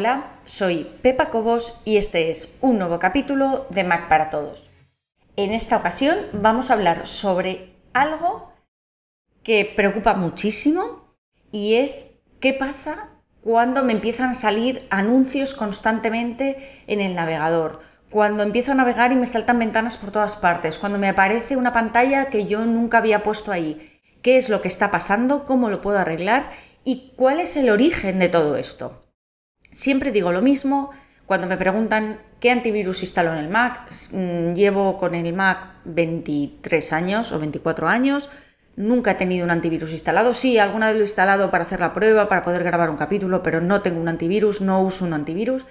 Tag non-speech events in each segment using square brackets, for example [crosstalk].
Hola, soy Pepa Cobos y este es un nuevo capítulo de Mac para Todos. En esta ocasión vamos a hablar sobre algo que preocupa muchísimo y es qué pasa cuando me empiezan a salir anuncios constantemente en el navegador, cuando empiezo a navegar y me saltan ventanas por todas partes, cuando me aparece una pantalla que yo nunca había puesto ahí, qué es lo que está pasando, cómo lo puedo arreglar y cuál es el origen de todo esto. Siempre digo lo mismo cuando me preguntan qué antivirus instalo en el Mac. Mm, llevo con el Mac 23 años o 24 años. Nunca he tenido un antivirus instalado. Sí, alguna vez lo he instalado para hacer la prueba, para poder grabar un capítulo, pero no tengo un antivirus, no uso un antivirus.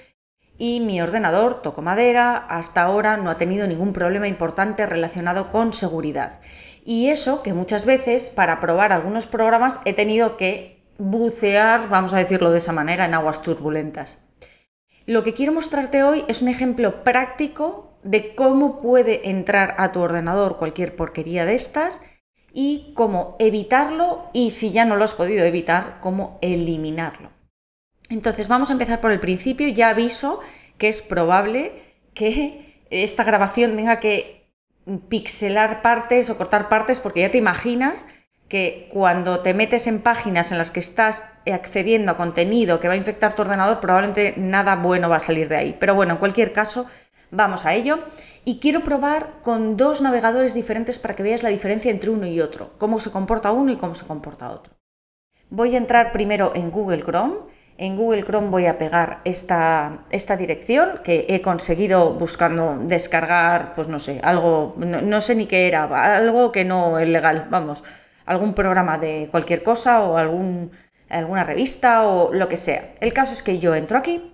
Y mi ordenador, toco madera, hasta ahora no ha tenido ningún problema importante relacionado con seguridad. Y eso que muchas veces para probar algunos programas he tenido que bucear, vamos a decirlo de esa manera, en aguas turbulentas. Lo que quiero mostrarte hoy es un ejemplo práctico de cómo puede entrar a tu ordenador cualquier porquería de estas y cómo evitarlo y si ya no lo has podido evitar, cómo eliminarlo. Entonces vamos a empezar por el principio. Ya aviso que es probable que esta grabación tenga que pixelar partes o cortar partes porque ya te imaginas que cuando te metes en páginas en las que estás accediendo a contenido que va a infectar tu ordenador, probablemente nada bueno va a salir de ahí. Pero bueno, en cualquier caso, vamos a ello. Y quiero probar con dos navegadores diferentes para que veas la diferencia entre uno y otro, cómo se comporta uno y cómo se comporta otro. Voy a entrar primero en Google Chrome. En Google Chrome voy a pegar esta, esta dirección que he conseguido buscando descargar, pues no sé, algo, no, no sé ni qué era, algo que no es legal, vamos algún programa de cualquier cosa o algún, alguna revista o lo que sea. El caso es que yo entro aquí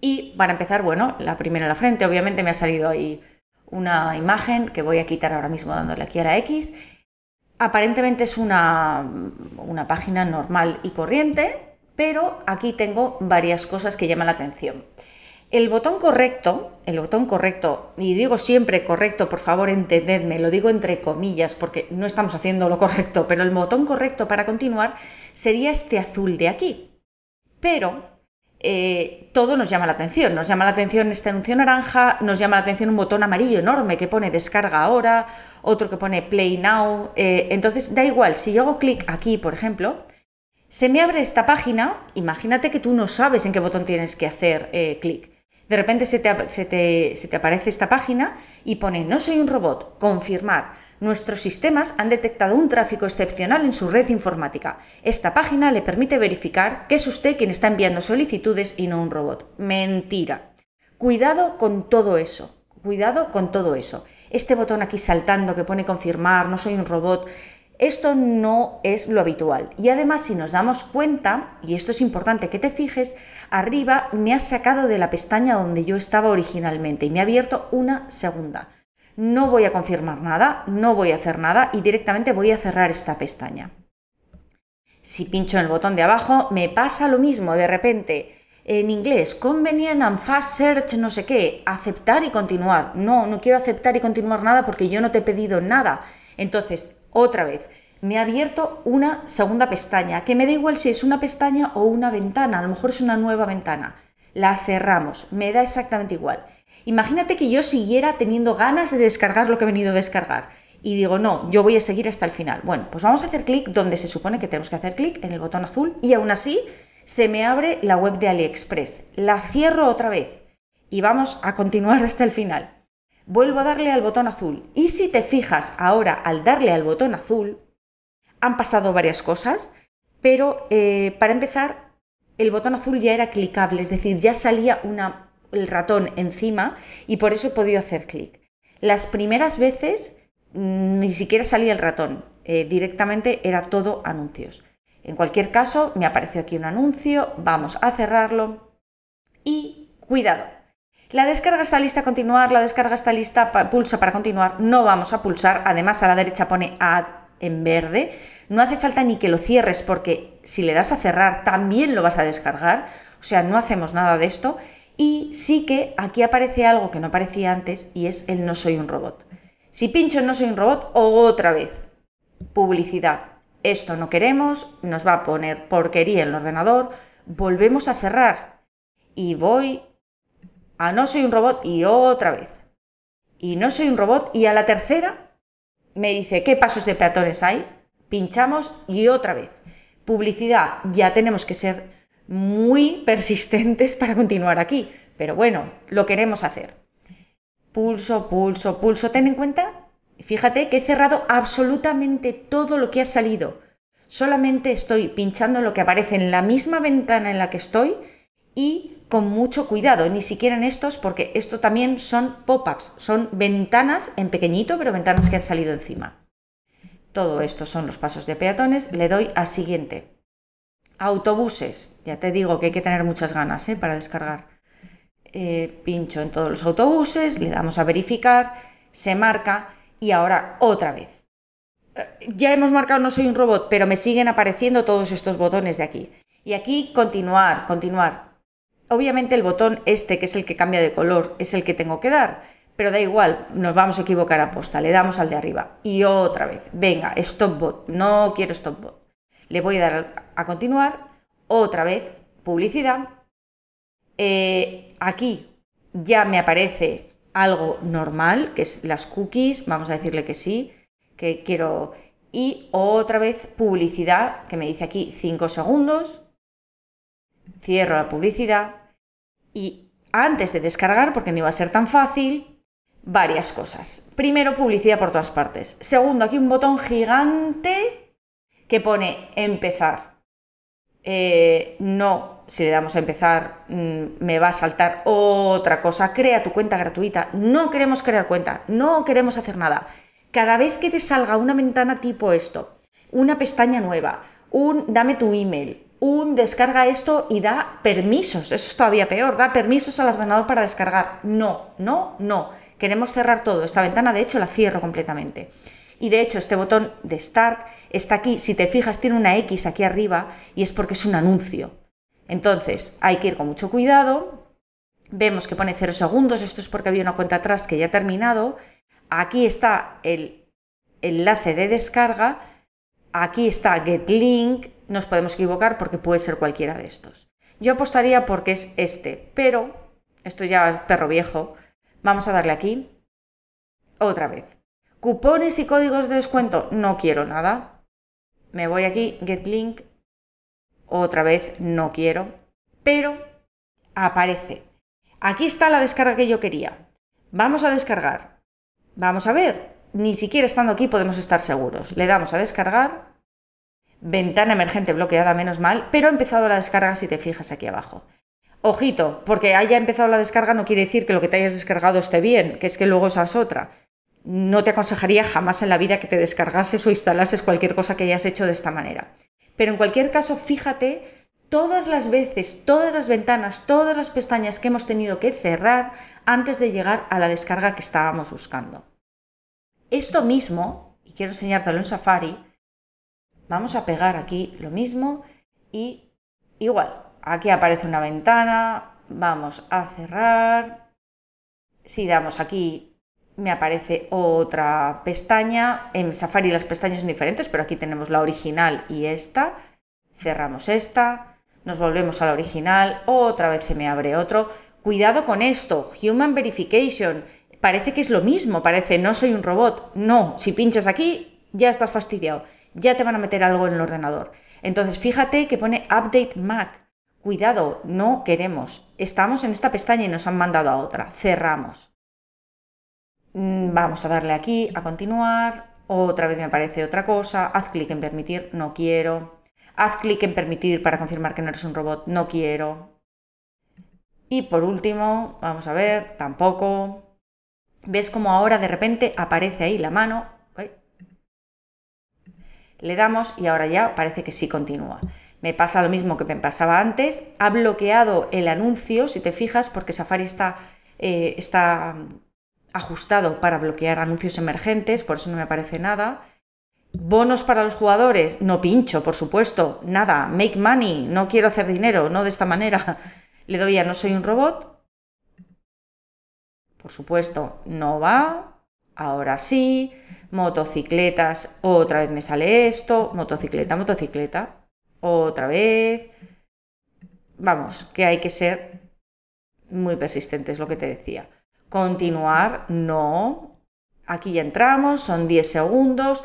y para empezar, bueno, la primera en la frente, obviamente me ha salido ahí una imagen que voy a quitar ahora mismo dándole aquí a la X. Aparentemente es una, una página normal y corriente, pero aquí tengo varias cosas que llaman la atención. El botón correcto, el botón correcto, y digo siempre correcto, por favor entendedme, lo digo entre comillas porque no estamos haciendo lo correcto, pero el botón correcto para continuar sería este azul de aquí. Pero eh, todo nos llama la atención, nos llama la atención este anuncio naranja, nos llama la atención un botón amarillo enorme que pone descarga ahora, otro que pone play now, eh, entonces da igual, si yo hago clic aquí, por ejemplo, se me abre esta página, imagínate que tú no sabes en qué botón tienes que hacer eh, clic de repente se te, aparece esta página y pone no soy un robot, confirmar. Nuestros sistemas han detectado un tráfico excepcional en su red informática. Esta página le permite verificar que es usted quien está enviando solicitudes y no un robot. Mentira. Cuidado con todo eso. Cuidado con todo eso. Este botón aquí saltando que pone confirmar, no soy un robot, esto no es lo habitual. Y además, si nos damos cuenta, y esto es importante que te fijes, arriba me ha sacado de la pestaña donde yo estaba originalmente y me ha abierto una segunda. No voy a confirmar nada, no voy a hacer nada y directamente voy a cerrar esta pestaña. Si pincho en el botón de abajo, me pasa lo mismo de repente. En inglés, convenient and fast search, no sé qué, aceptar y continuar. No, no quiero aceptar y continuar nada porque yo no te he pedido nada. Entonces, otra vez, me ha abierto una segunda pestaña, que me da igual si es una pestaña o una ventana, a lo mejor es una nueva ventana. La cerramos, me da exactamente igual. Imagínate que yo siguiera teniendo ganas de descargar lo que he venido a descargar y digo, no, yo voy a seguir hasta el final. Bueno, pues vamos a hacer clic donde se supone que tenemos que hacer clic, en el botón azul, y aún así se me abre la web de AliExpress. La cierro otra vez y vamos a continuar [laughs] hasta el final vuelvo a darle al botón azul. Y si te fijas ahora al darle al botón azul, han pasado varias cosas, pero eh, para empezar, el botón azul ya era clicable, es decir, ya salía una, el ratón encima y por eso he podido hacer clic. Las primeras veces mm, ni siquiera salía el ratón, eh, directamente era todo anuncios. En cualquier caso, me apareció aquí un anuncio, vamos a cerrarlo y cuidado, la descarga está lista continuar, la descarga está lista, pulsa para continuar, no vamos a pulsar, además a la derecha pone add en verde, no hace falta ni que lo cierres porque si le das a cerrar también lo vas a descargar, o sea, no hacemos nada de esto. Y sí que aquí aparece algo que no aparecía antes y es el no soy un robot. Si pincho en no soy un robot, otra vez, publicidad. Esto no queremos, nos va a poner porquería en el ordenador, volvemos a cerrar. Y voy a no soy un robot y otra vez. Y no soy un robot y a la tercera me dice, ¿qué pasos de peatones hay? Pinchamos y otra vez. Publicidad, ya tenemos que ser muy persistentes para continuar aquí. Pero bueno, lo queremos hacer. Pulso, pulso, pulso. Ten en cuenta, fíjate que he cerrado absolutamente todo lo que ha salido. Solamente estoy pinchando lo que aparece en la misma ventana en la que estoy y con mucho cuidado, ni siquiera en estos, porque esto también son pop-ups, son ventanas en pequeñito, pero ventanas que han salido encima. Todo esto son los pasos de peatones. Le doy a siguiente. Autobuses. Ya te digo que hay que tener muchas ganas ¿eh? para descargar. Eh, pincho en todos los autobuses, le damos a verificar, se marca y ahora otra vez. Eh, ya hemos marcado no soy un robot, pero me siguen apareciendo todos estos botones de aquí. Y aquí continuar, continuar. Obviamente el botón este, que es el que cambia de color, es el que tengo que dar, pero da igual, nos vamos a equivocar a posta, le damos al de arriba. Y otra vez, venga, stop bot, no quiero stop bot. Le voy a dar a continuar, otra vez, publicidad. Eh, aquí ya me aparece algo normal, que es las cookies, vamos a decirle que sí, que quiero... Y otra vez publicidad, que me dice aquí 5 segundos cierro la publicidad y antes de descargar, porque no iba a ser tan fácil, varias cosas. Primero, publicidad por todas partes. Segundo, aquí un botón gigante que pone empezar. Eh, no, si le damos a empezar, mm, me va a saltar otra cosa. Crea tu cuenta gratuita. No queremos crear cuenta, no queremos hacer nada. Cada vez que te salga una ventana tipo esto, una pestaña nueva, un dame tu email, un descarga esto y da permisos. Eso es todavía peor, da permisos al ordenador para descargar. No, no, no. Queremos cerrar todo. Esta ventana, de hecho, la cierro completamente. Y de hecho, este botón de Start está aquí. Si te fijas, tiene una X aquí arriba y es porque es un anuncio. Entonces, hay que ir con mucho cuidado. Vemos que pone 0 segundos. Esto es porque había una cuenta atrás que ya ha terminado. Aquí está el enlace de descarga. Aquí está Get Link nos podemos equivocar porque puede ser cualquiera de estos. Yo apostaría porque es este, pero esto ya es perro viejo. Vamos a darle aquí. Otra vez. Cupones y códigos de descuento. No quiero nada. Me voy aquí, get link. Otra vez, no quiero. Pero aparece. Aquí está la descarga que yo quería. Vamos a descargar. Vamos a ver. Ni siquiera estando aquí podemos estar seguros. Le damos a descargar ventana emergente bloqueada, menos mal, pero ha empezado la descarga si te fijas aquí abajo. Ojito, porque haya empezado la descarga no quiere decir que lo que te hayas descargado esté bien, que es que luego esa es otra. No te aconsejaría jamás en la vida que te descargases o instalases cualquier cosa que hayas hecho de esta manera. Pero en cualquier caso, fíjate todas las veces, todas las ventanas, todas las pestañas que hemos tenido que cerrar antes de llegar a la descarga que estábamos buscando. Esto mismo, y quiero enseñártelo en Safari, Vamos a pegar aquí lo mismo y igual, aquí aparece una ventana, vamos a cerrar. Si damos aquí me aparece otra pestaña. En Safari las pestañas son diferentes, pero aquí tenemos la original y esta. Cerramos esta, nos volvemos a la original, otra vez se me abre otro. Cuidado con esto, Human Verification. Parece que es lo mismo, parece no soy un robot. No, si pinchas aquí ya estás fastidiado ya te van a meter algo en el ordenador. Entonces, fíjate que pone Update Mac. Cuidado, no queremos. Estamos en esta pestaña y nos han mandado a otra. Cerramos. Mm, vamos a darle aquí a continuar. Otra vez me aparece otra cosa. Haz clic en permitir. No quiero. Haz clic en permitir para confirmar que no eres un robot. No quiero. Y por último, vamos a ver, tampoco. ¿Ves cómo ahora de repente aparece ahí la mano? Le damos y ahora ya parece que sí continúa. Me pasa lo mismo que me pasaba antes. Ha bloqueado el anuncio, si te fijas, porque Safari está, eh, está ajustado para bloquear anuncios emergentes, por eso no me aparece nada. Bonos para los jugadores, no pincho, por supuesto, nada. Make money, no quiero hacer dinero, no de esta manera. [laughs] Le doy a no soy un robot. Por supuesto, no va. Ahora sí motocicletas, otra vez me sale esto, motocicleta, motocicleta, otra vez. Vamos, que hay que ser muy persistente, es lo que te decía. Continuar, no. Aquí ya entramos, son 10 segundos.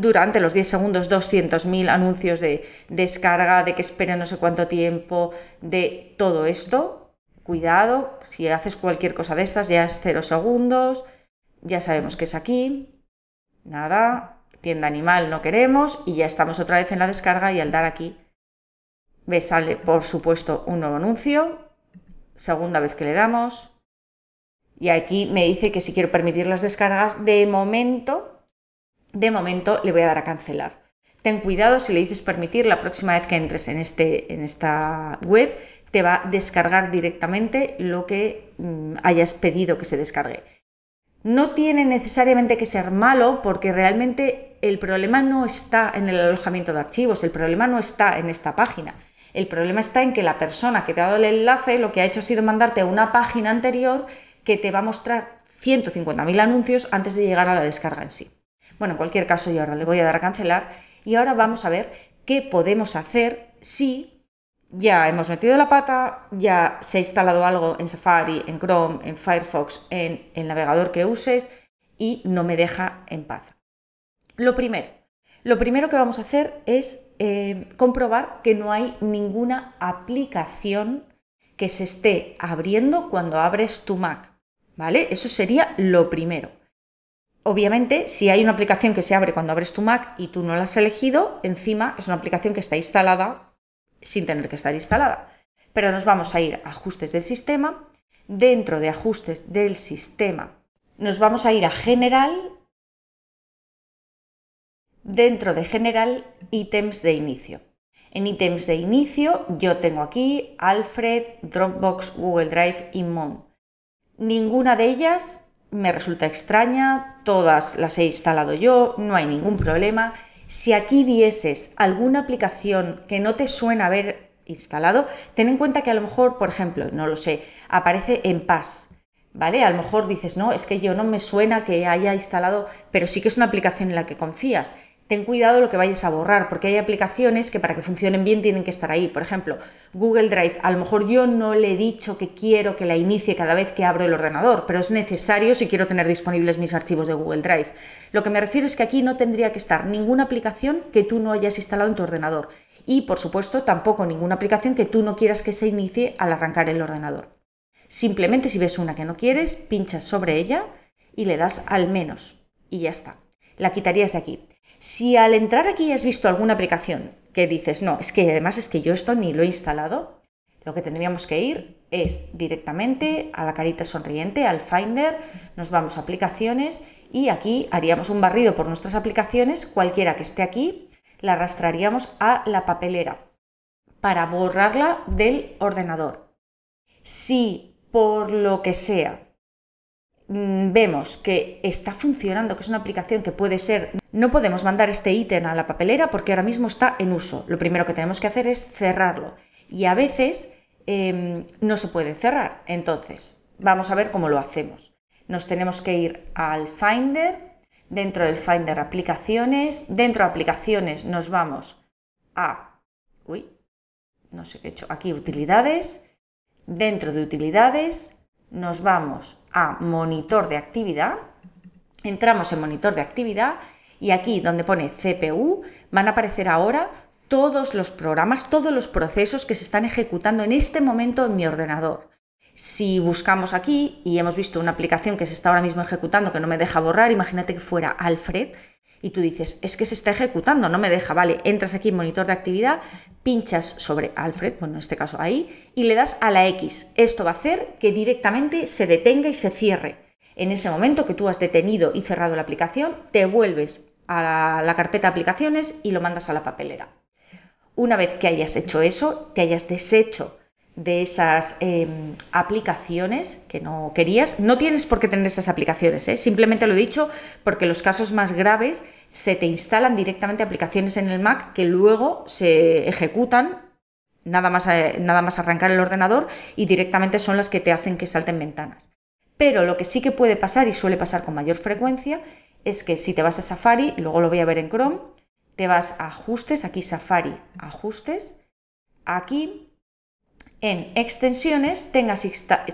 Durante los 10 segundos, 200.000 anuncios de descarga, de que espere no sé cuánto tiempo, de todo esto. Cuidado, si haces cualquier cosa de estas, ya es 0 segundos. Ya sabemos que es aquí. Nada, tienda animal no queremos y ya estamos otra vez en la descarga y al dar aquí, ves, sale por supuesto un nuevo anuncio. Segunda vez que le damos, y aquí me dice que si quiero permitir las descargas, de momento, de momento le voy a dar a cancelar. Ten cuidado si le dices permitir, la próxima vez que entres en, este, en esta web te va a descargar directamente lo que mm, hayas pedido que se descargue. No tiene necesariamente que ser malo porque realmente el problema no está en el alojamiento de archivos, el problema no está en esta página. El problema está en que la persona que te ha dado el enlace lo que ha hecho ha sido mandarte a una página anterior que te va a mostrar 150.000 anuncios antes de llegar a la descarga en sí. Bueno, en cualquier caso, yo ahora le voy a dar a cancelar y ahora vamos a ver qué podemos hacer si ya hemos metido la pata, ya se ha instalado algo en Safari, en Chrome, en Firefox, en el navegador que uses y no me deja en paz. Lo primero, lo primero que vamos a hacer es eh, comprobar que no hay ninguna aplicación que se esté abriendo cuando abres tu Mac. ¿vale? Eso sería lo primero. Obviamente, si hay una aplicación que se abre cuando abres tu Mac y tú no la has elegido, encima es una aplicación que está instalada sin tener que estar instalada. Pero nos vamos a ir a ajustes del sistema. Dentro de ajustes del sistema nos vamos a ir a general. Dentro de general, ítems de inicio. En ítems de inicio yo tengo aquí Alfred, Dropbox, Google Drive y Mon. Ninguna de ellas me resulta extraña, todas las he instalado yo, no hay ningún problema. Si aquí vieses alguna aplicación que no te suena haber instalado, ten en cuenta que a lo mejor, por ejemplo, no lo sé, aparece en paz, ¿vale? A lo mejor dices, no, es que yo no me suena que haya instalado, pero sí que es una aplicación en la que confías ten cuidado lo que vayas a borrar, porque hay aplicaciones que para que funcionen bien tienen que estar ahí. Por ejemplo, Google Drive, a lo mejor yo no le he dicho que quiero que la inicie cada vez que abro el ordenador, pero es necesario si quiero tener disponibles mis archivos de Google Drive. Lo que me refiero es que aquí no tendría que estar ninguna aplicación que tú no hayas instalado en tu ordenador. Y, por supuesto, tampoco ninguna aplicación que tú no quieras que se inicie al arrancar el ordenador. Simplemente si ves una que no quieres, pinchas sobre ella y le das al menos. Y ya está. La quitarías de aquí. Si al entrar aquí has visto alguna aplicación que dices, no, es que además es que yo esto ni lo he instalado, lo que tendríamos que ir es directamente a la carita sonriente, al Finder, nos vamos a aplicaciones y aquí haríamos un barrido por nuestras aplicaciones, cualquiera que esté aquí, la arrastraríamos a la papelera para borrarla del ordenador. Si por lo que sea vemos que está funcionando, que es una aplicación que puede ser, no podemos mandar este ítem a la papelera porque ahora mismo está en uso. Lo primero que tenemos que hacer es cerrarlo. Y a veces em, no se puede cerrar. Entonces, vamos a ver cómo lo hacemos. Nos tenemos que ir al Finder, dentro del Finder aplicaciones, dentro de aplicaciones nos vamos a, uy, no sé qué he hecho, aquí utilidades, dentro de utilidades nos vamos a monitor de actividad, entramos en monitor de actividad y aquí donde pone CPU van a aparecer ahora todos los programas, todos los procesos que se están ejecutando en este momento en mi ordenador. Si buscamos aquí y hemos visto una aplicación que se está ahora mismo ejecutando que no me deja borrar, imagínate que fuera Alfred, y tú dices, es que se está ejecutando, no me deja, vale, entras aquí en monitor de actividad, pinchas sobre Alfred, bueno, en este caso ahí, y le das a la X. Esto va a hacer que directamente se detenga y se cierre. En ese momento que tú has detenido y cerrado la aplicación, te vuelves a la, la carpeta aplicaciones y lo mandas a la papelera. Una vez que hayas hecho eso, te hayas deshecho de esas em, aplicaciones que no querías. No tienes por qué tener esas aplicaciones, ¿eh? simplemente lo he dicho porque los casos más graves se te instalan directamente aplicaciones en el Mac que luego se ejecutan nada más, eh, nada más arrancar el ordenador y directamente son las que te hacen que salten ventanas. Pero lo que sí que puede pasar y suele pasar con mayor frecuencia es que si te vas a Safari, luego lo voy a ver en Chrome, te vas a ajustes, aquí Safari, ajustes, aquí en extensiones tengas,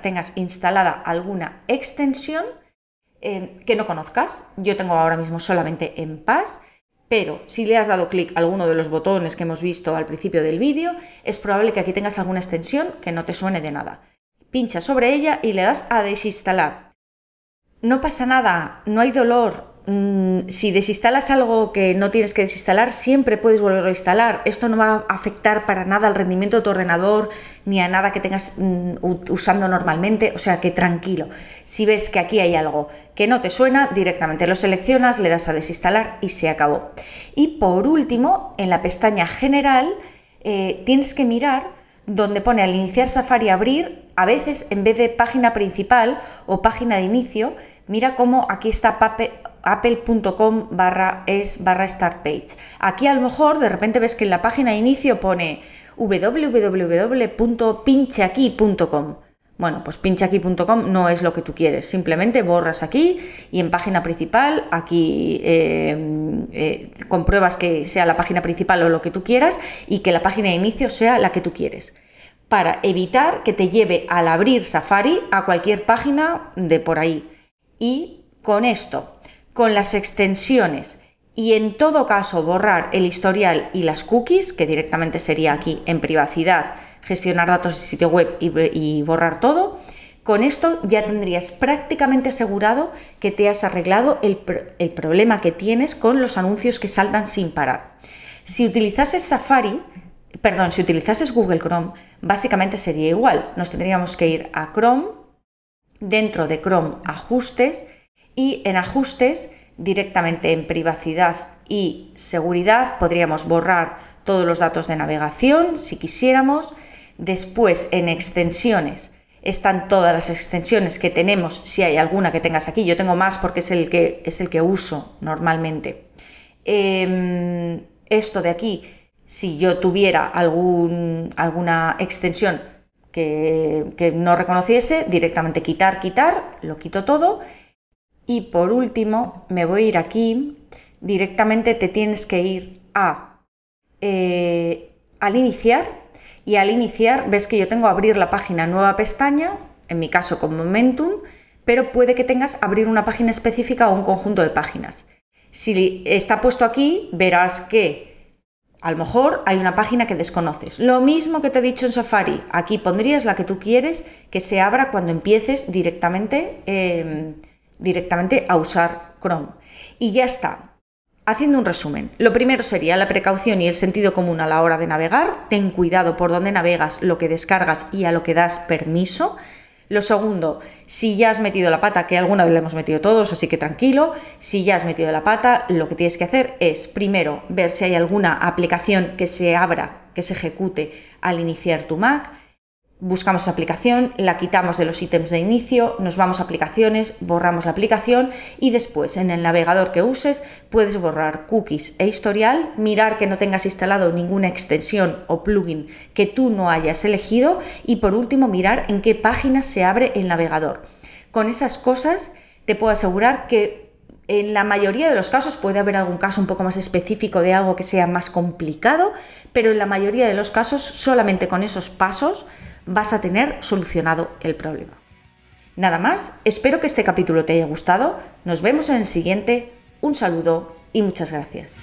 tengas instalada alguna extensión eh, que no conozcas. Yo tengo ahora mismo solamente en Pass, pero si le has dado clic a alguno de los botones que hemos visto al principio del vídeo, es probable que aquí tengas alguna extensión que no te suene de nada. Pincha sobre ella y le das a desinstalar. No pasa nada, no hay dolor, si desinstalas algo que no tienes que desinstalar, siempre puedes volverlo a instalar. Esto no va a afectar para nada al rendimiento de tu ordenador ni a nada que tengas mm, usando normalmente. O sea que tranquilo. Si ves que aquí hay algo que no te suena, directamente lo seleccionas, le das a desinstalar y se acabó. Y por último, en la pestaña General, eh, tienes que mirar donde pone al iniciar Safari abrir, a veces en vez de página principal o página de inicio, mira cómo aquí está apple.com barra es barra start page. Aquí a lo mejor de repente ves que en la página de inicio pone www.pincheaquí.com. Bueno, pues pincheaquí.com no es lo que tú quieres, simplemente borras aquí y en página principal, aquí eh, eh, compruebas que sea la página principal o lo que tú quieras y que la página de inicio sea la que tú quieres para evitar que te lleve al abrir Safari a cualquier página de por ahí. Y con esto con las extensiones y en todo caso borrar el historial y las cookies, que directamente sería aquí en privacidad, gestionar datos de sitio web y, borrar todo, con esto ya tendrías prácticamente asegurado que te has arreglado el, el, problema que tienes con los anuncios que saltan sin parar. Si utilizases Safari, perdón, si utilizases Google Chrome, básicamente sería igual. Nos tendríamos que ir a Chrome, dentro de Chrome ajustes y en ajustes directamente en privacidad y seguridad podríamos borrar todos los datos de navegación si quisiéramos. Después en extensiones están todas las extensiones que tenemos, si hay alguna que tengas aquí. Yo tengo más porque es el que, es el que uso normalmente. Em, esto de aquí, si yo tuviera algún, alguna extensión que, que no reconociese, directamente quitar, quitar, lo quito todo y por último, me voy a ir aquí, directamente te tienes que ir a eh, al iniciar y al iniciar ves que yo tengo abrir la página nueva pestaña, en mi caso con Momentum, pero puede que tengas abrir una página específica o un conjunto de páginas. Si está puesto aquí, verás que a lo mejor hay una página que desconoces. Lo mismo que te he dicho en Safari, aquí pondrías la que tú quieres que se abra cuando empieces directamente. Em, directamente a usar Chrome. Y ya está. Haciendo un resumen, lo primero sería la precaución y el sentido común a la hora de navegar. Ten cuidado por dónde navegas, lo que descargas y a lo que das permiso. Lo segundo, si ya has metido la pata, que alguna vez le hemos metido todos, así que tranquilo, si ya has metido la pata, lo que tienes que hacer es primero ver si hay alguna aplicación que se abra, que se ejecute al iniciar tu Mac buscamos aplicación, la quitamos de los ítems de inicio, nos vamos a aplicaciones, borramos la aplicación y después en el navegador que uses puedes borrar cookies e historial, mirar que no tengas instalado ninguna extensión o plugin que tú no hayas elegido y por último mirar en qué página se abre el navegador. Con esas cosas te puedo asegurar que en la mayoría de los casos puede haber algún caso un poco más específico de algo que sea más complicado, pero en la mayoría de los casos solamente con esos pasos vas a tener solucionado el problema. Nada más, espero que este capítulo te haya gustado, nos vemos en el siguiente, un saludo y muchas gracias.